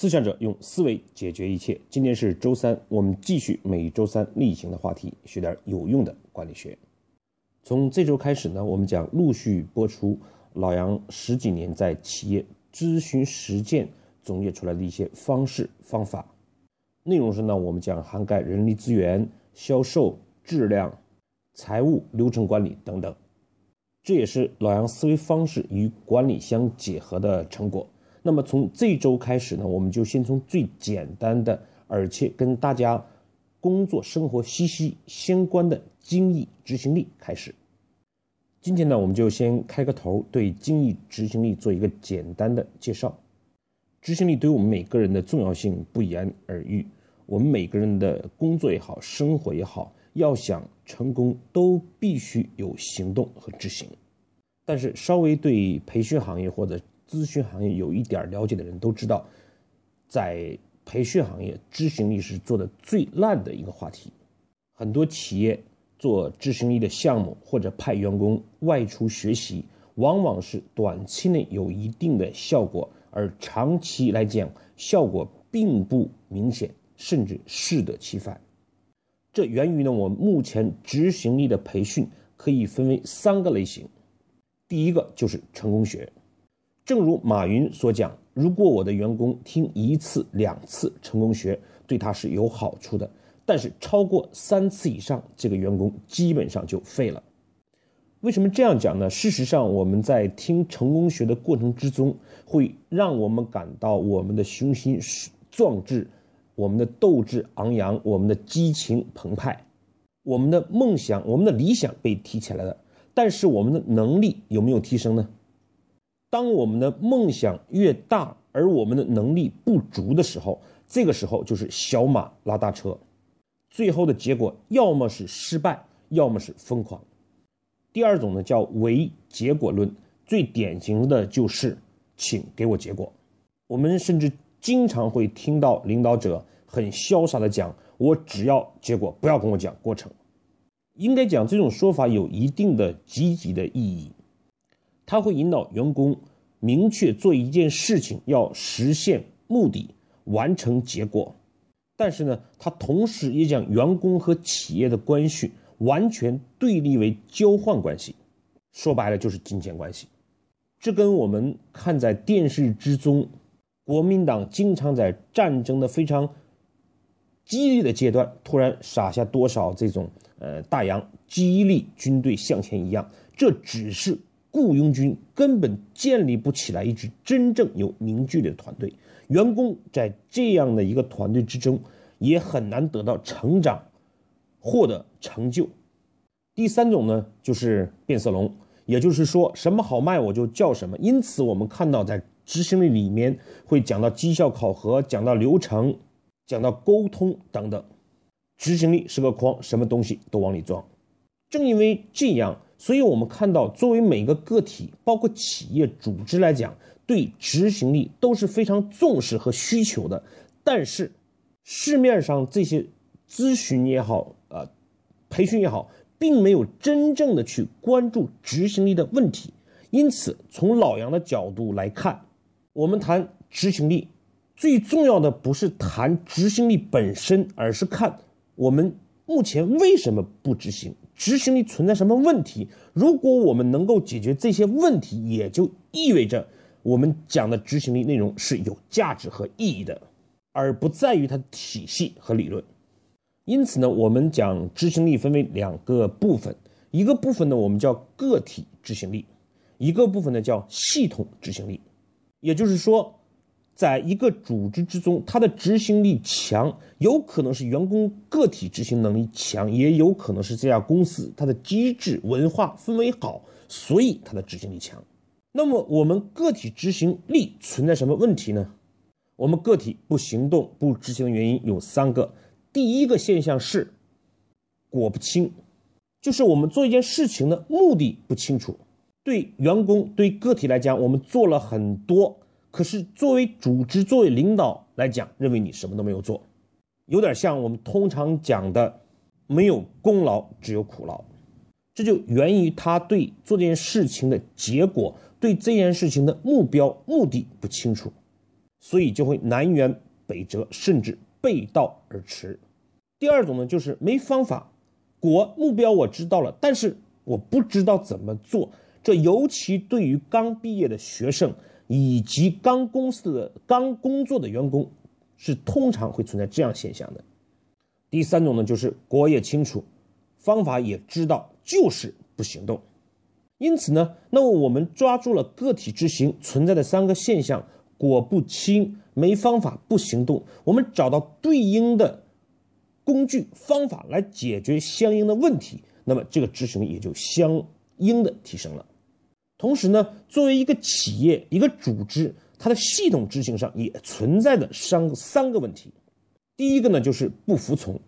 思想者用思维解决一切。今天是周三，我们继续每周三例行的话题，学点有用的管理学。从这周开始呢，我们将陆续播出老杨十几年在企业咨询实践总结出来的一些方式方法。内容是呢，我们将涵盖人力资源、销售、质量、财务、流程管理等等。这也是老杨思维方式与管理相结合的成果。那么从这周开始呢，我们就先从最简单的，而且跟大家工作生活息息相关的精益执行力开始。今天呢，我们就先开个头，对精益执行力做一个简单的介绍。执行力对我们每个人的重要性不言而喻。我们每个人的工作也好，生活也好，要想成功，都必须有行动和执行。但是，稍微对培训行业或者咨询行业有一点了解的人都知道，在培训行业，执行力是做的最烂的一个话题。很多企业做执行力的项目，或者派员工外出学习，往往是短期内有一定的效果，而长期来讲，效果并不明显，甚至适得其反。这源于呢，我们目前执行力的培训可以分为三个类型，第一个就是成功学。正如马云所讲，如果我的员工听一次、两次成功学，对他是有好处的；但是超过三次以上，这个员工基本上就废了。为什么这样讲呢？事实上，我们在听成功学的过程之中，会让我们感到我们的雄心壮志、我们的斗志昂扬、我们的激情澎湃、我们的梦想、我们的理想被提起来了。但是，我们的能力有没有提升呢？当我们的梦想越大，而我们的能力不足的时候，这个时候就是小马拉大车，最后的结果要么是失败，要么是疯狂。第二种呢叫唯结果论，最典型的就是请给我结果。我们甚至经常会听到领导者很潇洒的讲：“我只要结果，不要跟我讲过程。”应该讲这种说法有一定的积极的意义。他会引导员工明确做一件事情，要实现目的，完成结果。但是呢，他同时也将员工和企业的关系完全对立为交换关系，说白了就是金钱关系。这跟我们看在电视之中，国民党经常在战争的非常激烈的阶段，突然撒下多少这种呃大洋，激励军队向前一样，这只是。雇佣军根本建立不起来一支真正有凝聚力的团队，员工在这样的一个团队之中也很难得到成长，获得成就。第三种呢，就是变色龙，也就是说什么好卖我就叫什么。因此，我们看到在执行力里面会讲到绩效考核，讲到流程，讲到沟通等等。执行力是个筐，什么东西都往里装。正因为这样。所以，我们看到，作为每个个体，包括企业组织来讲，对执行力都是非常重视和需求的。但是，市面上这些咨询也好，呃，培训也好，并没有真正的去关注执行力的问题。因此，从老杨的角度来看，我们谈执行力，最重要的不是谈执行力本身，而是看我们目前为什么不执行。执行力存在什么问题？如果我们能够解决这些问题，也就意味着我们讲的执行力内容是有价值和意义的，而不在于它的体系和理论。因此呢，我们讲执行力分为两个部分，一个部分呢我们叫个体执行力，一个部分呢叫系统执行力，也就是说。在一个组织之中，它的执行力强，有可能是员工个体执行能力强，也有可能是这家公司它的机制文化氛围好，所以它的执行力强。那么我们个体执行力存在什么问题呢？我们个体不行动、不执行的原因有三个。第一个现象是果不清，就是我们做一件事情的目的不清楚。对员工、对个体来讲，我们做了很多。可是，作为组织、作为领导来讲，认为你什么都没有做，有点像我们通常讲的“没有功劳，只有苦劳”。这就源于他对做这件事情的结果、对这件事情的目标、目的不清楚。所以就会南辕北辙，甚至背道而驰。第二种呢，就是没方法，果目标我知道了，但是我不知道怎么做。这尤其对于刚毕业的学生以及刚公司的刚工作的员工，是通常会存在这样现象的。第三种呢，就是果也清楚，方法也知道，就是不行动。因此呢，那么我们抓住了个体执行存在的三个现象：果不清、没方法、不行动。我们找到对应的工具方法来解决相应的问题，那么这个执行力也就相应的提升了。同时呢，作为一个企业、一个组织，它的系统执行上也存在的三三个问题。第一个呢，就是不服从。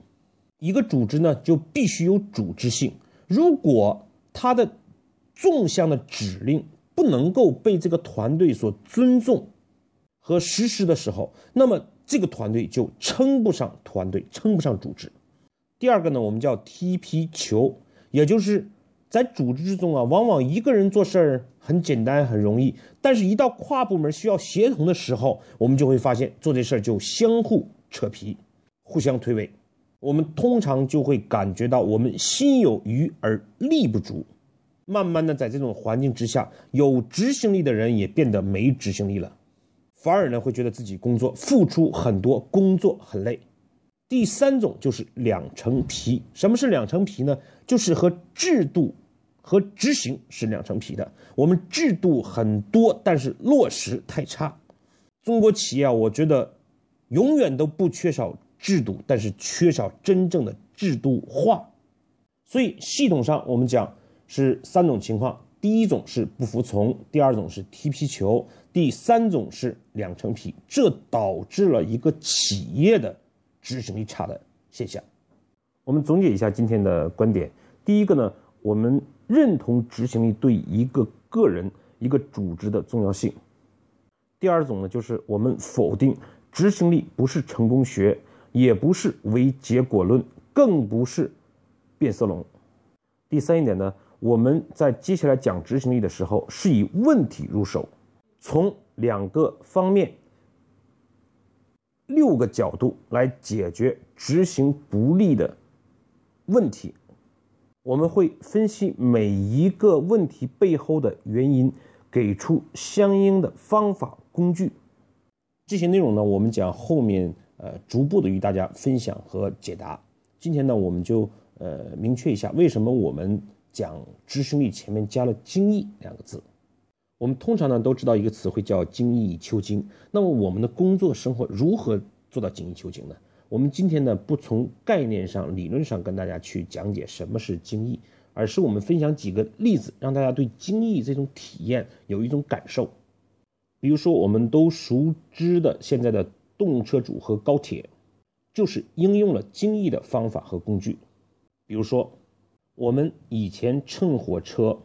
一个组织呢，就必须有组织性。如果它的纵向的指令不能够被这个团队所尊重和实施的时候，那么这个团队就称不上团队，称不上组织。第二个呢，我们叫踢皮球，也就是在组织之中啊，往往一个人做事儿很简单很容易，但是一到跨部门需要协同的时候，我们就会发现做这事儿就相互扯皮，互相推诿。我们通常就会感觉到我们心有余而力不足。慢慢的，在这种环境之下，有执行力的人也变得没执行力了，反而呢会觉得自己工作付出很多，工作很累。第三种就是两层皮。什么是两层皮呢？就是和制度和执行是两层皮的。我们制度很多，但是落实太差。中国企业啊，我觉得永远都不缺少制度，但是缺少真正的制度化。所以系统上我们讲。是三种情况，第一种是不服从，第二种是踢皮球，第三种是两层皮，这导致了一个企业的执行力差的现象。我们总结一下今天的观点：第一个呢，我们认同执行力对一个个人、一个组织的重要性；第二种呢，就是我们否定执行力不是成功学，也不是唯结果论，更不是变色龙；第三一点呢。我们在接下来讲执行力的时候，是以问题入手，从两个方面、六个角度来解决执行不力的问题。我们会分析每一个问题背后的原因，给出相应的方法工具。这些内容呢，我们讲后面呃逐步的与大家分享和解答。今天呢，我们就呃明确一下为什么我们。讲执行力前面加了精益两个字，我们通常呢都知道一个词汇叫精益求精。那么我们的工作生活如何做到精益求精呢？我们今天呢不从概念上、理论上跟大家去讲解什么是精益，而是我们分享几个例子，让大家对精益这种体验有一种感受。比如说我们都熟知的现在的动车组和高铁，就是应用了精益的方法和工具，比如说。我们以前乘火车，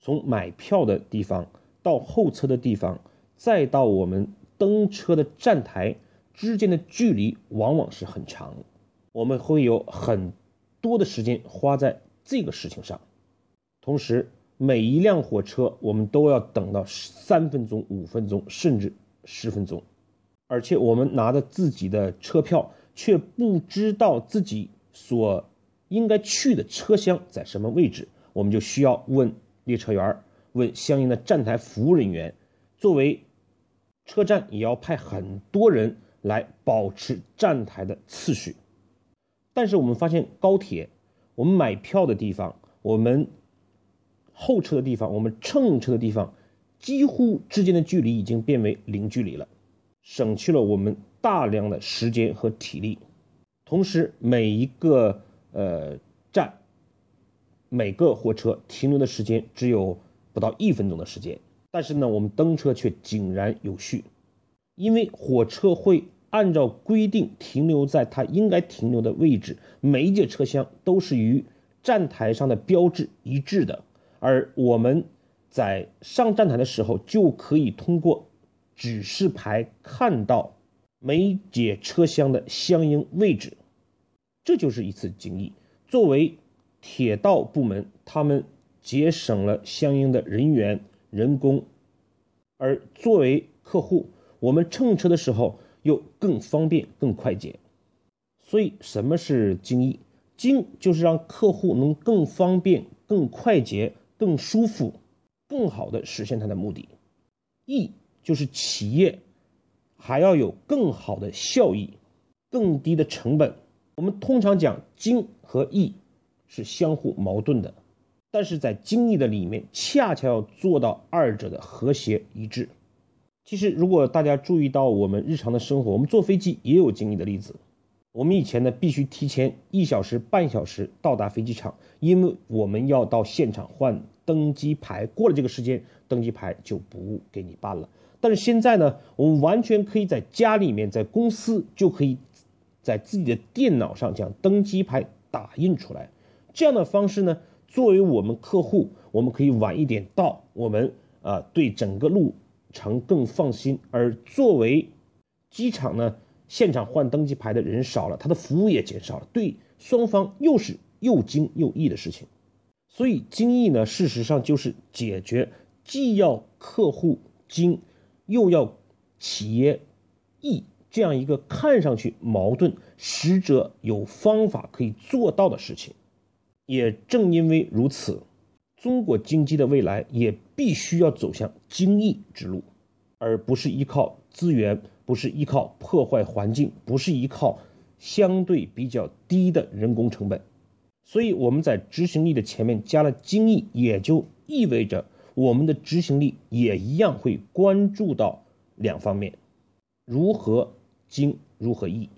从买票的地方到候车的地方，再到我们登车的站台之间的距离往往是很长，我们会有很多的时间花在这个事情上。同时，每一辆火车我们都要等到三分钟、五分钟，甚至十分钟，而且我们拿着自己的车票，却不知道自己所。应该去的车厢在什么位置，我们就需要问列车员，问相应的站台服务人员。作为车站，也要派很多人来保持站台的次序。但是我们发现，高铁，我们买票的地方，我们候车的地方，我们乘车的地方，几乎之间的距离已经变为零距离了，省去了我们大量的时间和体力。同时，每一个。呃，站每个火车停留的时间只有不到一分钟的时间，但是呢，我们登车却井然有序，因为火车会按照规定停留在它应该停留的位置，每一节车厢都是与站台上的标志一致的，而我们在上站台的时候就可以通过指示牌看到每节车厢的相应位置。这就是一次精益。作为铁道部门，他们节省了相应的人员、人工；而作为客户，我们乘车的时候又更方便、更快捷。所以，什么是精益？精就是让客户能更方便、更快捷、更舒服、更好的实现他的目的。益就是企业还要有更好的效益、更低的成本。我们通常讲精和益是相互矛盾的，但是在精益的里面，恰恰要做到二者的和谐一致。其实，如果大家注意到我们日常的生活，我们坐飞机也有经历的例子。我们以前呢，必须提前一小时半小时到达飞机场，因为我们要到现场换登机牌。过了这个时间，登机牌就不给你办了。但是现在呢，我们完全可以在家里面，在公司就可以在自己的电脑上将登机牌打印出来。这样的方式呢，作为我们客户，我们可以晚一点到，我们啊对整个路程更放心。而作为机场呢，现场换登机牌的人少了，他的服务也减少了，对双方又是又精又易的事情。所以精益呢，事实上就是解决既要客户精，又要企业易这样一个看上去矛盾，实则有方法可以做到的事情。也正因为如此，中国经济的未来也必须要走向精益之路，而不是依靠资源。不是依靠破坏环境，不是依靠相对比较低的人工成本，所以我们在执行力的前面加了精益，也就意味着我们的执行力也一样会关注到两方面：如何精，如何益。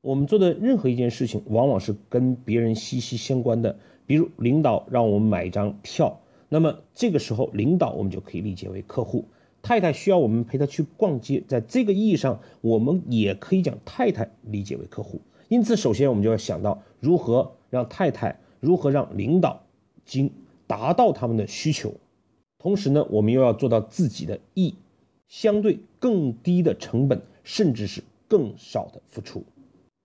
我们做的任何一件事情，往往是跟别人息息相关的。比如领导让我们买一张票，那么这个时候领导我们就可以理解为客户。太太需要我们陪她去逛街，在这个意义上，我们也可以将太太理解为客户。因此，首先我们就要想到如何让太太，如何让领导经达到他们的需求。同时呢，我们又要做到自己的意，相对更低的成本，甚至是更少的付出。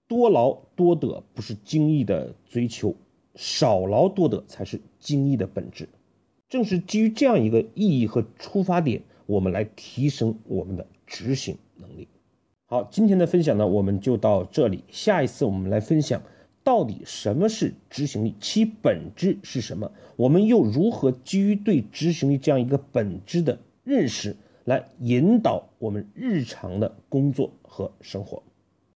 多劳多得不是精益的追求，少劳多得才是精益的本质。正是基于这样一个意义和出发点。我们来提升我们的执行能力。好，今天的分享呢，我们就到这里。下一次我们来分享，到底什么是执行力，其本质是什么？我们又如何基于对执行力这样一个本质的认识，来引导我们日常的工作和生活？